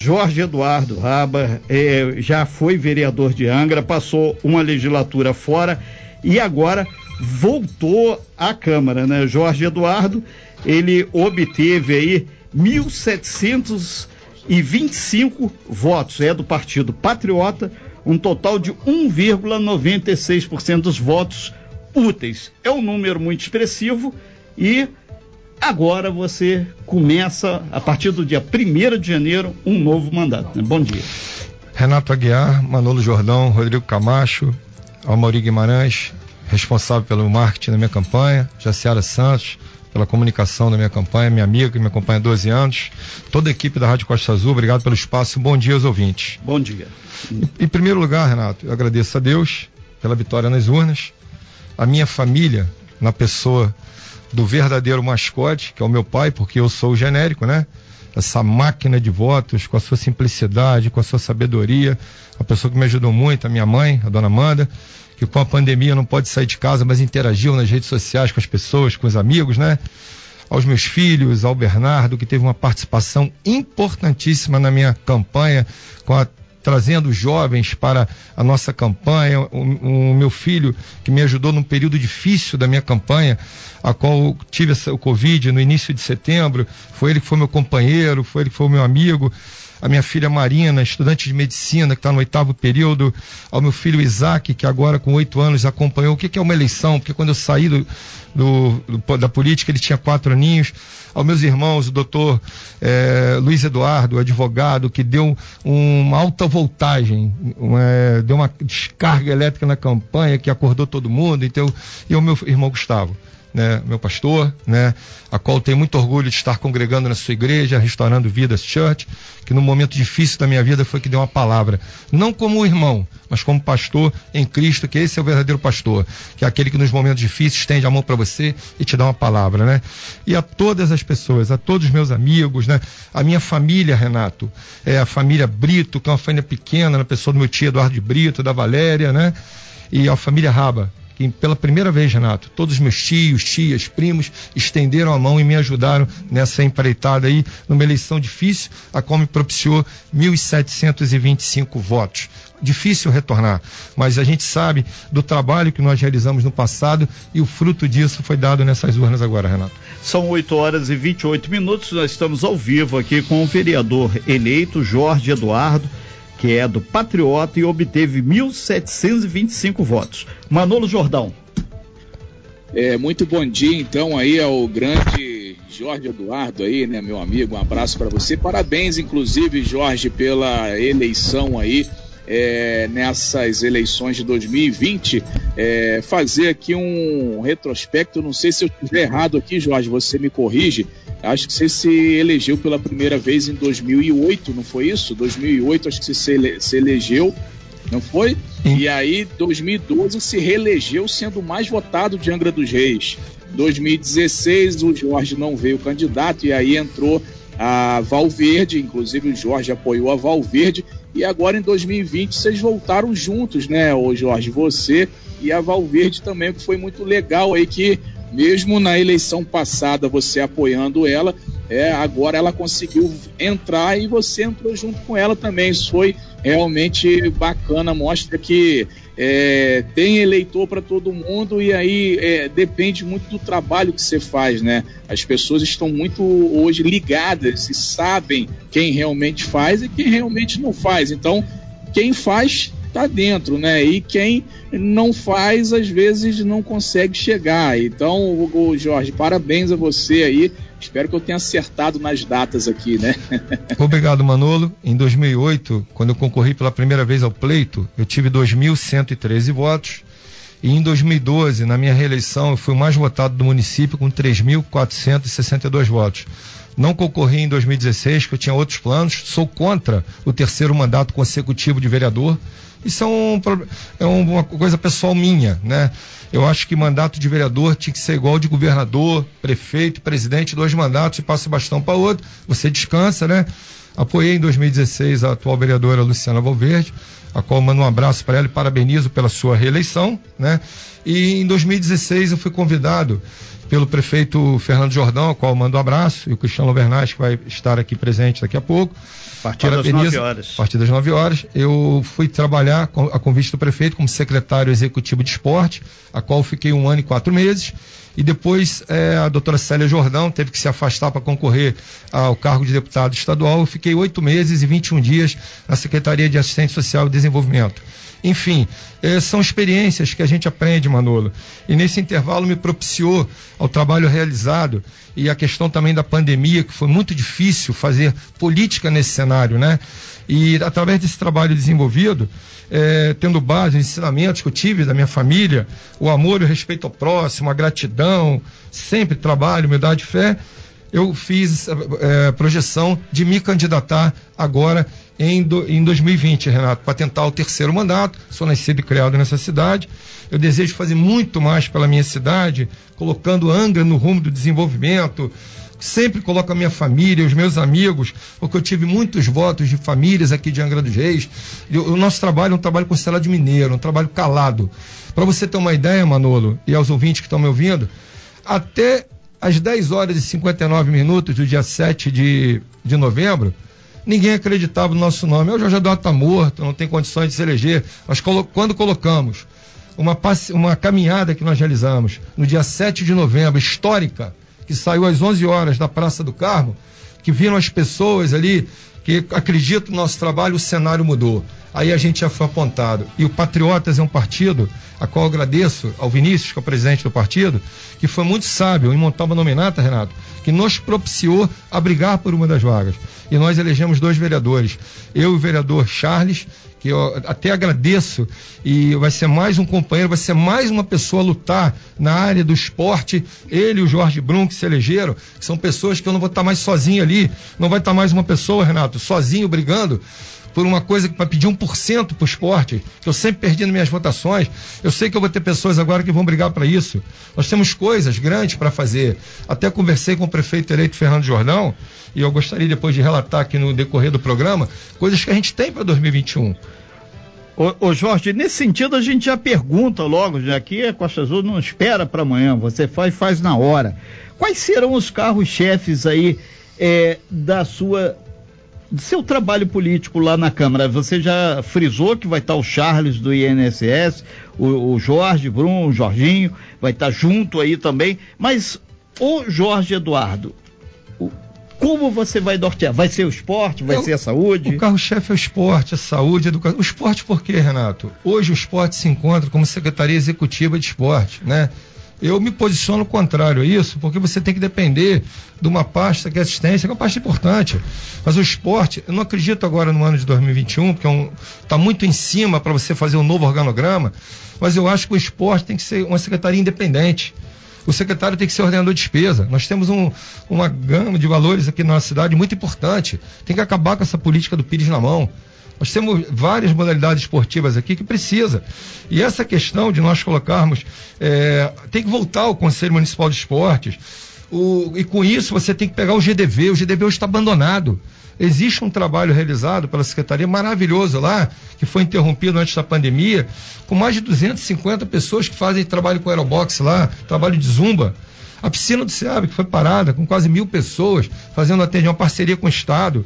Jorge Eduardo Raba eh, já foi vereador de Angra, passou uma legislatura fora e agora voltou à Câmara, né? Jorge Eduardo, ele obteve aí 1.725 votos, é do Partido Patriota, um total de 1,96% dos votos úteis. É um número muito expressivo e agora você começa, a partir do dia 1 de janeiro, um novo mandato. Né? Bom dia. Renato Aguiar, Manolo Jordão, Rodrigo Camacho, Almauri Guimarães, responsável pelo marketing da minha campanha, Jaciara Santos, pela comunicação da minha campanha, minha amiga que me acompanha há 12 anos, toda a equipe da Rádio Costa Azul, obrigado pelo espaço, bom dia aos ouvintes. Bom dia. Em primeiro lugar, Renato, eu agradeço a Deus pela vitória nas urnas, a minha família, na pessoa do verdadeiro mascote, que é o meu pai, porque eu sou o genérico, né? Essa máquina de votos, com a sua simplicidade, com a sua sabedoria, a pessoa que me ajudou muito, a minha mãe, a dona Amanda, que com a pandemia não pode sair de casa, mas interagiu nas redes sociais com as pessoas, com os amigos, né? Aos meus filhos, ao Bernardo, que teve uma participação importantíssima na minha campanha, com a trazendo jovens para a nossa campanha. O, o, meu filho, que me ajudou num período difícil da minha campanha, a qual tive essa, o Covid no início de setembro, foi ele que foi meu companheiro, foi ele que foi meu amigo a minha filha Marina, estudante de medicina, que está no oitavo período, ao meu filho Isaac, que agora com oito anos acompanhou. O que, que, é uma eleição, porque quando eu saí do, do, do, da política ele tinha quatro aninhos, aos meus irmãos, o doutor eh, Luiz Eduardo, advogado, que deu uma alta voltagem, uma, deu uma descarga elétrica na campanha, que acordou todo mundo, então, e o meu irmão Gustavo né, meu pastor, né, a qual tenho muito orgulho de estar congregando na sua igreja, restaurando Vidas Church, que no momento difícil da minha vida foi que deu uma palavra, não como irmão, mas como pastor em Cristo, que esse é o verdadeiro pastor, que é aquele que nos momentos difíceis estende a mão para você e te dá uma palavra, né? E a todas as pessoas, a todos os meus amigos, né? A minha família, Renato, é a família Brito, que é uma família pequena, na pessoa do meu tio Eduardo de Brito, da Valéria, né? E a família Raba, que pela primeira vez, Renato, todos os meus tios, tias, primos estenderam a mão e me ajudaram nessa empreitada aí, numa eleição difícil, a qual me propiciou 1.725 votos. Difícil retornar, mas a gente sabe do trabalho que nós realizamos no passado e o fruto disso foi dado nessas urnas agora, Renato. São 8 horas e 28 minutos, nós estamos ao vivo aqui com o vereador eleito Jorge Eduardo que é do Patriota e obteve 1.725 votos. Manolo Jordão. É, muito bom dia, então, aí ao grande Jorge Eduardo aí, né, meu amigo, um abraço para você. Parabéns, inclusive, Jorge, pela eleição aí é, nessas eleições de 2020, é, fazer aqui um retrospecto. Não sei se eu estiver errado aqui, Jorge, você me corrige. Acho que você se elegeu pela primeira vez em 2008, não foi isso? 2008, acho que você se, ele, se elegeu, não foi? Sim. E aí, 2012, se reelegeu sendo o mais votado de Angra dos Reis. 2016, o Jorge não veio candidato e aí entrou a Valverde, inclusive o Jorge apoiou a Valverde e agora em 2020 vocês voltaram juntos, né, ô Jorge? Você e a Valverde também, que foi muito legal aí que mesmo na eleição passada você apoiando ela, é, agora ela conseguiu entrar e você entrou junto com ela também. Isso foi realmente bacana, mostra que é, tem eleitor para todo mundo e aí é, depende muito do trabalho que você faz, né? As pessoas estão muito hoje ligadas e sabem quem realmente faz e quem realmente não faz. Então, quem faz está dentro, né? E quem não faz, às vezes, não consegue chegar. Então, Jorge, parabéns a você aí. Espero que eu tenha acertado nas datas aqui, né? Obrigado, Manolo. Em 2008, quando eu concorri pela primeira vez ao pleito, eu tive 2.113 votos. E em 2012, na minha reeleição, eu fui o mais votado do município com 3.462 votos. Não concorri em 2016, porque eu tinha outros planos. Sou contra o terceiro mandato consecutivo de vereador. Isso é, um, é uma coisa pessoal minha, né? Eu acho que mandato de vereador tinha que ser igual de governador, prefeito, presidente, dois mandatos e passa o bastão para outro. Você descansa, né? Apoiei em 2016 a atual vereadora Luciana Valverde, a qual mando um abraço para ela e parabenizo pela sua reeleição, né? E em 2016 eu fui convidado pelo prefeito Fernando Jordão, ao qual mando um abraço, e o Cristiano Lovernaz, que vai estar aqui presente daqui a pouco. A partir das 9 horas. A partir das 9 horas. Eu fui trabalhar a convite do prefeito como secretário executivo de esporte, a qual fiquei um ano e quatro meses. E depois é, a doutora Célia Jordão teve que se afastar para concorrer ao cargo de deputado estadual. Eu fiquei oito meses e 21 dias na Secretaria de Assistência Social e Desenvolvimento. Enfim, eh, são experiências que a gente aprende, Manolo. E nesse intervalo me propiciou ao trabalho realizado e a questão também da pandemia, que foi muito difícil fazer política nesse cenário, né? E através desse trabalho desenvolvido, eh, tendo base, ensinamentos que eu tive da minha família, o amor e o respeito ao próximo, a gratidão, sempre trabalho, humildade e fé, eu fiz é, projeção de me candidatar agora em, do, em 2020, Renato, para tentar o terceiro mandato. Sou nascido e criado nessa cidade. Eu desejo fazer muito mais pela minha cidade, colocando Angra no rumo do desenvolvimento. Sempre coloco a minha família, os meus amigos, porque eu tive muitos votos de famílias aqui de Angra dos Reis. o nosso trabalho é um trabalho considerado de mineiro, um trabalho calado. Para você ter uma ideia, Manolo, e aos ouvintes que estão me ouvindo, até às 10 horas e 59 minutos do dia 7 de, de novembro, ninguém acreditava no nosso nome. O Jorge Eduardo está morto, não tem condições de se eleger. Mas colo quando colocamos uma, uma caminhada que nós realizamos no dia 7 de novembro, histórica, que saiu às 11 horas da Praça do Carmo, que viram as pessoas ali que acreditam no nosso trabalho, o cenário mudou. Aí a gente já foi apontado. E o Patriotas é um partido a qual agradeço ao Vinícius, que é o presidente do partido, que foi muito sábio em montar uma nominata, Renato, que nos propiciou a brigar por uma das vagas. E nós elegemos dois vereadores. Eu e o vereador Charles, que eu até agradeço, e vai ser mais um companheiro, vai ser mais uma pessoa a lutar na área do esporte. Ele e o Jorge Brum, que se elegeram, que são pessoas que eu não vou estar mais sozinho ali. Não vai estar mais uma pessoa, Renato, sozinho brigando por uma coisa para pedir 1% para o esporte, que eu sempre perdi nas minhas votações. Eu sei que eu vou ter pessoas agora que vão brigar para isso. Nós temos coisas grandes para fazer. Até conversei com o prefeito eleito Fernando Jordão, e eu gostaria depois de relatar aqui no decorrer do programa, coisas que a gente tem para 2021. Ô, ô, Jorge, nesse sentido a gente já pergunta logo, já que a Costa Azul não espera para amanhã, você faz faz na hora. Quais serão os carros-chefes aí é, da sua seu trabalho político lá na Câmara, você já frisou que vai estar o Charles do INSS, o, o Jorge Brum, o Jorginho, vai estar junto aí também, mas o Jorge Eduardo, o, como você vai nortear? Vai ser o esporte? Vai ser a saúde? O carro-chefe é o esporte, a saúde, a educação. O esporte por quê, Renato? Hoje o esporte se encontra como Secretaria Executiva de Esporte, né? Eu me posiciono contrário a isso, porque você tem que depender de uma pasta que é assistência, que é uma pasta importante. Mas o esporte, eu não acredito agora no ano de 2021, porque está é um, tá muito em cima para você fazer um novo organograma, mas eu acho que o esporte tem que ser uma secretaria independente. O secretário tem que ser ordenador de despesa. Nós temos um, uma gama de valores aqui na nossa cidade muito importante. Tem que acabar com essa política do Pires na mão. Nós temos várias modalidades esportivas aqui que precisa. E essa questão de nós colocarmos, é, tem que voltar ao Conselho Municipal de Esportes. O, e com isso você tem que pegar o GDV. O GDV hoje está abandonado. Existe um trabalho realizado pela Secretaria maravilhoso lá, que foi interrompido antes da pandemia, com mais de 250 pessoas que fazem trabalho com aerobox lá, trabalho de zumba. A piscina do SEAB, que foi parada, com quase mil pessoas, fazendo atendimento, uma parceria com o Estado.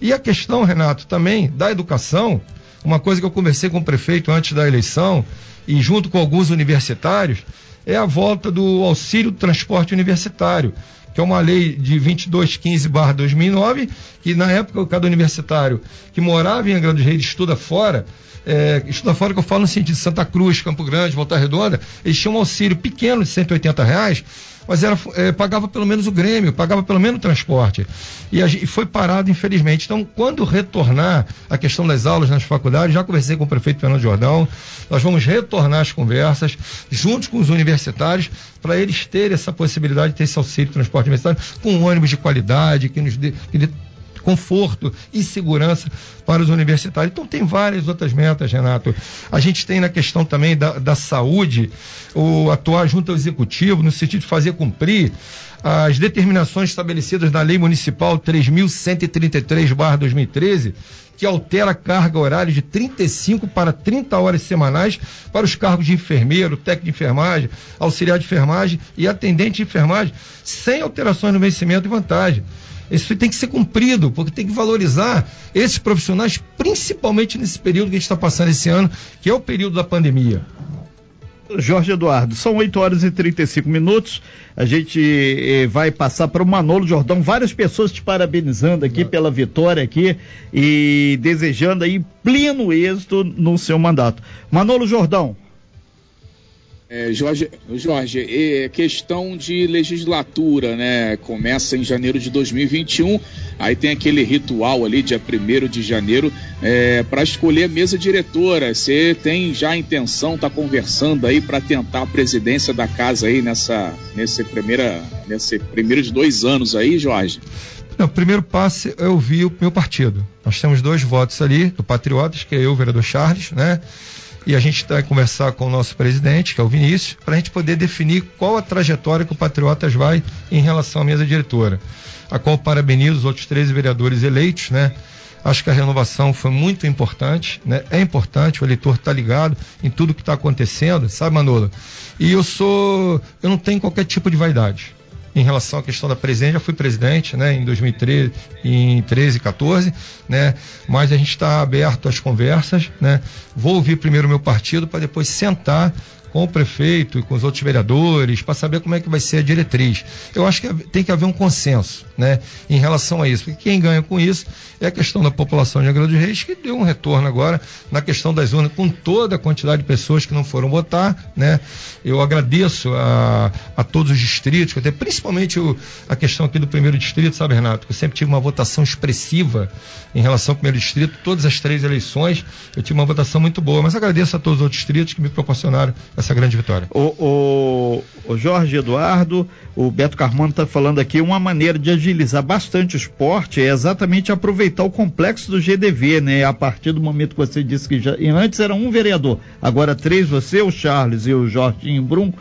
E a questão, Renato, também da educação, uma coisa que eu conversei com o prefeito antes da eleição e junto com alguns universitários, é a volta do auxílio transporte universitário, que é uma lei de 2215/2009, que na época cada universitário que morava em Angra dos Reis estuda fora, é, estuda fora que eu falo no sentido de Santa Cruz, Campo Grande, Volta Redonda, eles tinham um auxílio pequeno de 180 reais mas era, é, pagava pelo menos o Grêmio, pagava pelo menos o transporte. E, a, e foi parado, infelizmente. Então, quando retornar a questão das aulas nas faculdades, já conversei com o prefeito Fernando Jordão, nós vamos retornar as conversas, juntos com os universitários, para eles terem essa possibilidade de ter esse auxílio de transporte universitário, com um ônibus de qualidade, que nos dê, que dê conforto e segurança para os universitários. Então tem várias outras metas, Renato. A gente tem na questão também da, da saúde, o atuar junto ao executivo no sentido de fazer cumprir as determinações estabelecidas na Lei Municipal 3.133/2013, que altera a carga horária de 35 para 30 horas semanais para os cargos de enfermeiro, técnico de enfermagem, auxiliar de enfermagem e atendente de enfermagem, sem alterações no vencimento e vantagem. Isso tem que ser cumprido, porque tem que valorizar esses profissionais, principalmente nesse período que a gente está passando esse ano, que é o período da pandemia. Jorge Eduardo, são 8 horas e 35 minutos. A gente eh, vai passar para o Manolo Jordão. Várias pessoas te parabenizando aqui Não. pela vitória aqui e desejando aí pleno êxito no seu mandato. Manolo Jordão. É, Jorge, Jorge é questão de legislatura, né? Começa em janeiro de 2021, aí tem aquele ritual ali, dia 1 de janeiro, é, para escolher a mesa diretora. Você tem já a intenção, está conversando aí para tentar a presidência da casa aí nessa, nesse, primeira, nesse primeiro de dois anos aí, Jorge? Não, primeiro passo eu vi o meu partido. Nós temos dois votos ali, do Patriotas, que é eu, o vereador Charles, né? E a gente vai conversar com o nosso presidente, que é o Vinícius, para a gente poder definir qual a trajetória que o Patriotas vai em relação à mesa diretora. A qual parabenizo os outros 13 vereadores eleitos, né? Acho que a renovação foi muito importante, né? É importante, o eleitor está ligado em tudo que está acontecendo, sabe, Manolo? E eu sou, eu não tenho qualquer tipo de vaidade em relação à questão da presidência, já fui presidente, né, em 2013, em 13, 14, né, mas a gente está aberto às conversas, né, vou ouvir primeiro o meu partido para depois sentar com o prefeito e com os outros vereadores para saber como é que vai ser a diretriz. Eu acho que tem que haver um consenso, né, em relação a isso, porque quem ganha com isso é a questão da população de Angra dos Reis, que deu um retorno agora na questão das urnas, com toda a quantidade de pessoas que não foram votar, né. Eu agradeço a, a todos os distritos, até principalmente o, a questão aqui do primeiro distrito, sabe, Renato, eu sempre tive uma votação expressiva em relação ao primeiro distrito, todas as três eleições, eu tive uma votação muito boa, mas agradeço a todos os outros distritos que me proporcionaram essa grande vitória. O, o, o Jorge Eduardo, o Beto Carmona está falando aqui, uma maneira de agilizar bastante o esporte é exatamente aproveitar o complexo do GDV, né? A partir do momento que você disse que já, antes era um vereador, agora três, você, o Charles e o Jorginho Brum,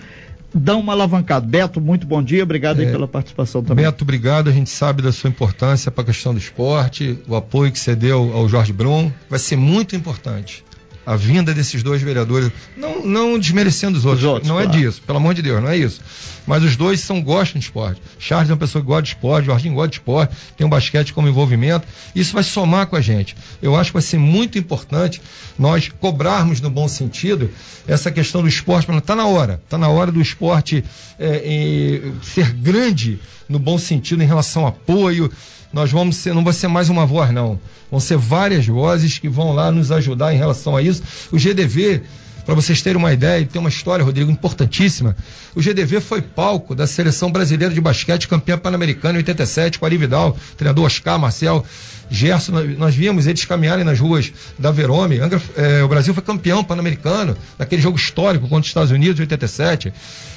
dão uma alavancada. Beto, muito bom dia, obrigado é, pela participação também. Beto, obrigado, a gente sabe da sua importância para a questão do esporte, o apoio que você deu ao Jorge Brum, vai ser muito importante a vinda desses dois vereadores, não, não desmerecendo os outros, os outros não é claro. é disso, pelo amor de Deus, não é isso. Mas os dois são gostam de esporte. Charles é uma pessoa que gosta de esporte, Jorginho gosta de esporte, tem um basquete como envolvimento. Isso vai somar com a gente. Eu acho que vai ser muito importante nós cobrarmos no bom sentido essa questão do esporte, está na hora, está na hora do esporte é, é, ser grande no bom sentido em relação ao apoio, nós vamos ser, não vai ser mais uma voz, não. Vão ser várias vozes que vão lá nos ajudar em relação a isso. O GDV, para vocês terem uma ideia, tem uma história, Rodrigo, importantíssima. O GDV foi palco da seleção brasileira de basquete, campeã pan-americana em 87, com Ari Vidal, treinador Oscar, Marcel, Gerson. Nós vimos eles caminharem nas ruas da Verome. Angra, é, o Brasil foi campeão pan-americano naquele jogo histórico contra os Estados Unidos em 87.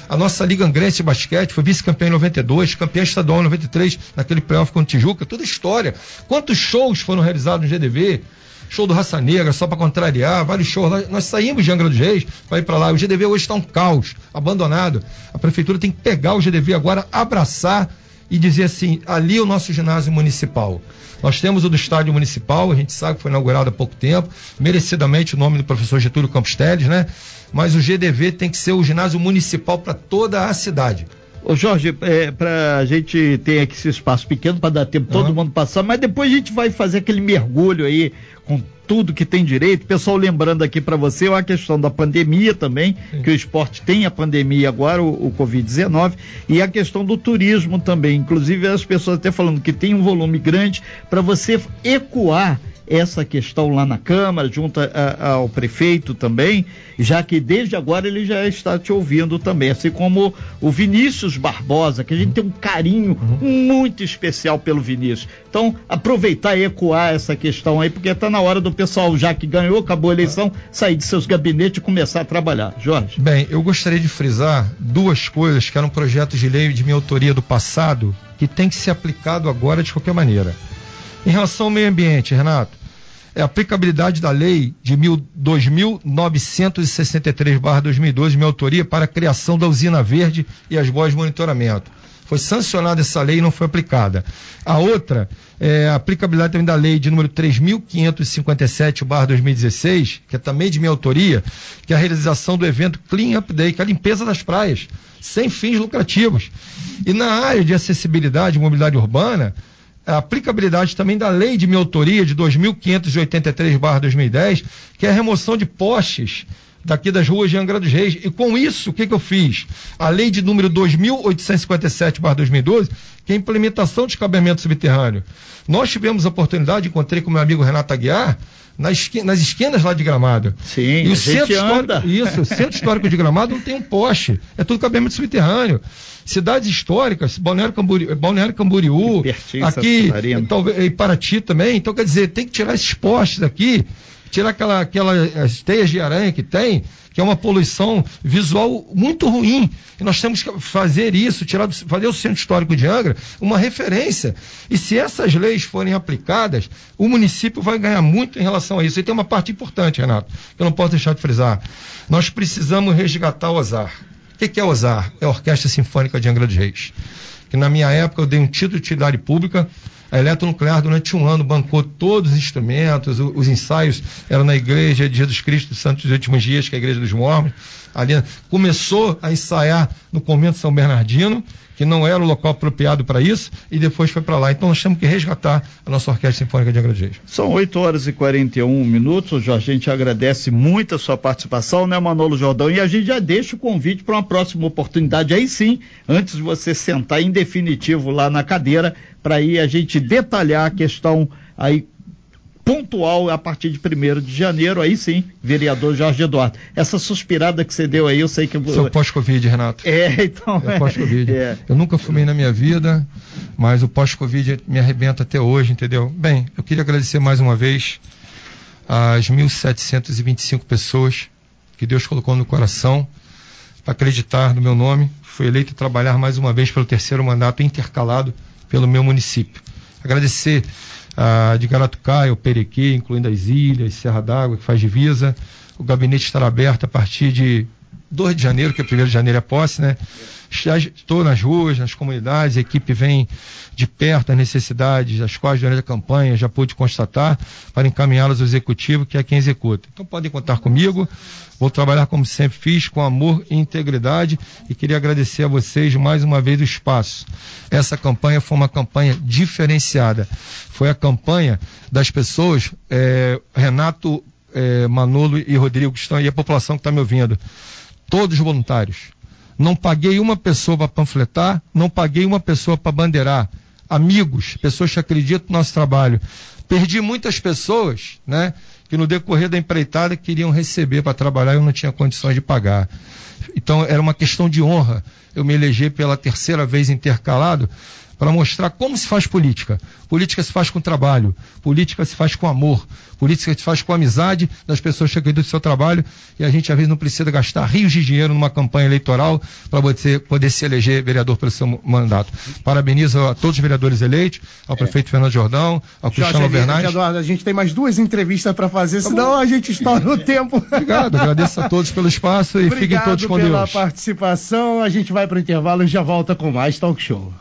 A nossa Liga Angrense de Basquete foi vice-campeã em 92, campeã estadual em 93, naquele playoff contra o Tijuca, toda história. Quantos shows foram realizados no GDV? Show do Raça Negra, só para contrariar, vários shows. Nós, nós, saímos de Angra dos Reis para ir para lá. O GDV hoje está um caos, abandonado. A prefeitura tem que pegar o GDV agora, abraçar e dizer assim: ali é o nosso ginásio municipal. Nós temos o do estádio municipal, a gente sabe que foi inaugurado há pouco tempo, merecidamente o nome do professor Getúlio Campos Teles, né? Mas o GDV tem que ser o ginásio municipal para toda a cidade. Ô Jorge, é, para a gente ter aqui esse espaço pequeno para dar tempo todo mundo passar, mas depois a gente vai fazer aquele mergulho aí com tudo que tem direito. Pessoal, lembrando aqui para você a questão da pandemia também, Sim. que o esporte tem a pandemia agora, o, o Covid-19, e a questão do turismo também. Inclusive, as pessoas até falando que tem um volume grande para você ecoar essa questão lá na Câmara, junto a, a, ao prefeito também, já que desde agora ele já está te ouvindo também, assim como o Vinícius Barbosa, que a gente tem um carinho uhum. muito especial pelo Vinícius. Então, aproveitar e ecoar essa questão aí, porque está na hora do pessoal, já que ganhou, acabou a eleição, sair de seus gabinetes e começar a trabalhar. Jorge. Bem, eu gostaria de frisar duas coisas que eram projetos de lei de minha autoria do passado, que tem que ser aplicado agora de qualquer maneira. Em relação ao meio ambiente, Renato, é a aplicabilidade da lei de 2.963-2012, minha autoria, para a criação da usina verde e as boas de monitoramento. Foi sancionada essa lei e não foi aplicada. A outra é a aplicabilidade também da lei de número 3.557-2016, que é também de minha autoria, que é a realização do evento Clean Up Day, que é a limpeza das praias, sem fins lucrativos. E na área de acessibilidade e mobilidade urbana, a aplicabilidade também da lei de minha autoria de 2.583/2010, que é a remoção de postes daqui das ruas de Angra dos Reis. E com isso, o que, que eu fiz? A lei de número 2.857/2012, que é a implementação de escabeamento subterrâneo. Nós tivemos a oportunidade, encontrei com meu amigo Renato Aguiar, nas, esquinas, nas esquinas lá de Gramado. Sim, e o centro histórico, Isso, o centro histórico de Gramado não tem um poste, é tudo cabeamento subterrâneo. Cidades históricas, Balneário Camboriú, Balneário Camboriú aqui, talvez, e Paraty também. Então, quer dizer, tem que tirar esses postes aqui, tirar aquela, aquela as teias de aranha que tem, que é uma poluição visual muito ruim. E nós temos que fazer isso, tirar, fazer o centro histórico de Angra uma referência. E se essas leis forem aplicadas, o município vai ganhar muito em relação a isso. E tem uma parte importante, Renato, que eu não posso deixar de frisar. Nós precisamos resgatar o azar. O que, que é o azar? É a Orquestra Sinfônica de Angra dos Reis. Que na minha época eu dei um título de utilidade pública a Eletronuclear, durante um ano, bancou todos os instrumentos, os, os ensaios eram na Igreja de Jesus Cristo dos Santos dos Últimos Dias, que é a Igreja dos Mormons. Ali, começou a ensaiar no Convento São Bernardino, que não era o local apropriado para isso, e depois foi para lá. Então nós temos que resgatar a nossa Orquestra Sinfônica de Angra São 8 horas e 41 minutos, Jorge, a gente agradece muito a sua participação, né, Manolo Jordão? E a gente já deixa o convite para uma próxima oportunidade, aí sim, antes de você sentar em definitivo lá na cadeira, para aí a gente detalhar a questão aí pontual a partir de 1 de janeiro, aí sim, vereador Jorge Eduardo. Essa suspirada que você deu aí, eu sei que. Seu pós-Covid, Renato. É, então. É, pós-Covid. É. Eu nunca fumei na minha vida, mas o pós-Covid me arrebenta até hoje, entendeu? Bem, eu queria agradecer mais uma vez as 1.725 pessoas que Deus colocou no coração para acreditar no meu nome. Fui eleito a trabalhar mais uma vez pelo terceiro mandato intercalado pelo meu município. Agradecer ah, de Garatucaia, o Perequê, incluindo as ilhas, Serra d'Água, que faz divisa. O gabinete estará aberto a partir de 2 de janeiro, que é 1 de janeiro é posse, né? Estou nas ruas, nas comunidades, a equipe vem de perto as necessidades, as quais durante a campanha já pude constatar, para encaminhá-las ao executivo, que é quem executa. Então podem contar comigo, vou trabalhar como sempre fiz, com amor e integridade, e queria agradecer a vocês mais uma vez o espaço. Essa campanha foi uma campanha diferenciada. Foi a campanha das pessoas, é, Renato, é, Manolo e Rodrigo, que estão aí, a população que está me ouvindo todos voluntários. Não paguei uma pessoa para panfletar, não paguei uma pessoa para bandeirar. Amigos, pessoas que acreditam no nosso trabalho. Perdi muitas pessoas, né? Que no decorrer da empreitada queriam receber para trabalhar e eu não tinha condições de pagar. Então era uma questão de honra. Eu me elegi pela terceira vez intercalado para mostrar como se faz política. Política se faz com trabalho, política se faz com amor, política se faz com amizade das pessoas que acreditam no seu trabalho e a gente às vezes não precisa gastar rios de dinheiro numa campanha eleitoral para você poder se eleger vereador pelo seu mandato. Parabenizo a todos os vereadores eleitos, ao é. prefeito Fernando Jordão, ao Cristiano Bernardes. Eduardo, a gente tem mais duas entrevistas para fazer, tá senão bom. a gente estoura o tempo. Obrigado, agradeço a todos pelo espaço e Obrigado fiquem todos com Deus. Obrigado pela participação, a gente vai para o intervalo e já volta com mais talk show.